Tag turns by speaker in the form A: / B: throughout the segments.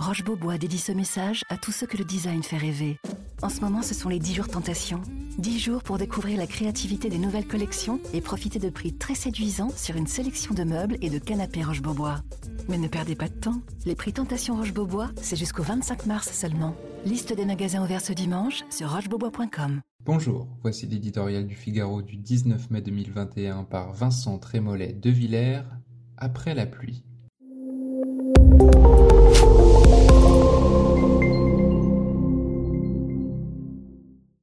A: Roche Beaubois dédie ce message à tous ceux que le design fait rêver. En ce moment, ce sont les 10 jours tentation. 10 jours pour découvrir la créativité des nouvelles collections et profiter de prix très séduisants sur une sélection de meubles et de canapés Roche Beaubois. Mais ne perdez pas de temps. Les prix Tentation Roche Beaubois, c'est jusqu'au 25 mars seulement. Liste des magasins ouverts ce dimanche sur rochebeaubois.com.
B: Bonjour, voici l'éditorial du Figaro du 19 mai 2021 par Vincent Trémollet de Villers, après la pluie.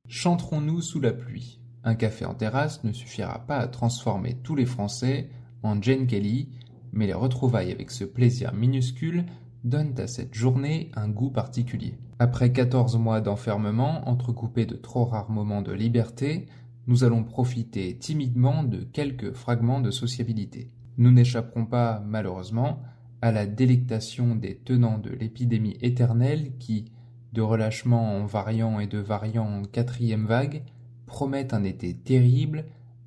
B: Chanterons-nous sous la pluie? Un café en terrasse ne suffira pas à transformer tous les Français en Jane Kelly, mais les retrouvailles avec ce plaisir minuscule donnent à cette journée un goût particulier. Après 14 mois d'enfermement, entrecoupés de trop rares moments de liberté, nous allons profiter timidement de quelques fragments de sociabilité. Nous n'échapperons pas, malheureusement, à la délectation des tenants de l'épidémie éternelle qui, de relâchement en variant et de variant en quatrième vague, promettent un été terrible,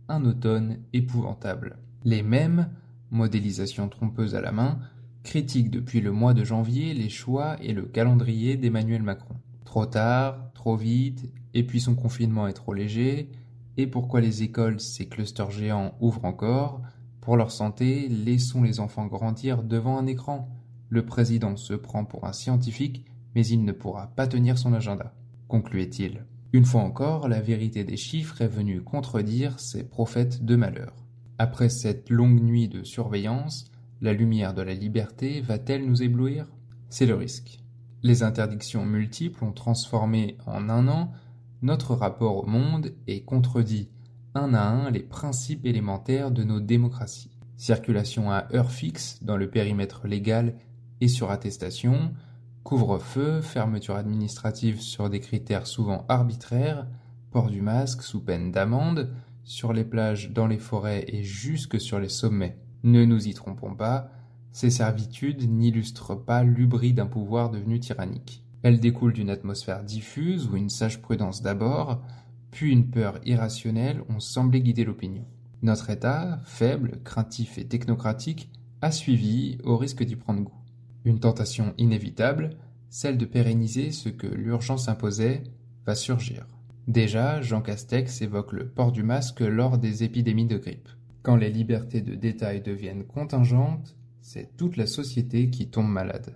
B: un automne épouvantable. Les mêmes, modélisation trompeuse à la main, critiquent depuis le mois de janvier les choix et le calendrier d'Emmanuel Macron. Trop tard, trop vite, et puis son confinement est trop léger, et pourquoi les écoles, ces clusters géants, ouvrent encore? Pour leur santé, laissons les enfants grandir devant un écran. Le président se prend pour un scientifique, mais il ne pourra pas tenir son agenda, concluait-il. Une fois encore, la vérité des chiffres est venue contredire ces prophètes de malheur. Après cette longue nuit de surveillance, la lumière de la liberté va-t-elle nous éblouir? C'est le risque. Les interdictions multiples ont transformé en un an notre rapport au monde et contredit un à un les principes élémentaires de nos démocraties. Circulation à heure fixe dans le périmètre légal et sur attestation, couvre-feu, fermeture administrative sur des critères souvent arbitraires, port du masque sous peine d'amende, sur les plages, dans les forêts et jusque sur les sommets. Ne nous y trompons pas, ces servitudes n'illustrent pas l'ubris d'un pouvoir devenu tyrannique. Elles découlent d'une atmosphère diffuse où une sage prudence d'abord, puis une peur irrationnelle ont semblé guider l'opinion. Notre État, faible, craintif et technocratique, a suivi au risque d'y prendre goût. Une tentation inévitable, celle de pérenniser ce que l'urgence imposait, va surgir. Déjà, Jean Castex évoque le port du masque lors des épidémies de grippe. Quand les libertés de détail deviennent contingentes, c'est toute la société qui tombe malade.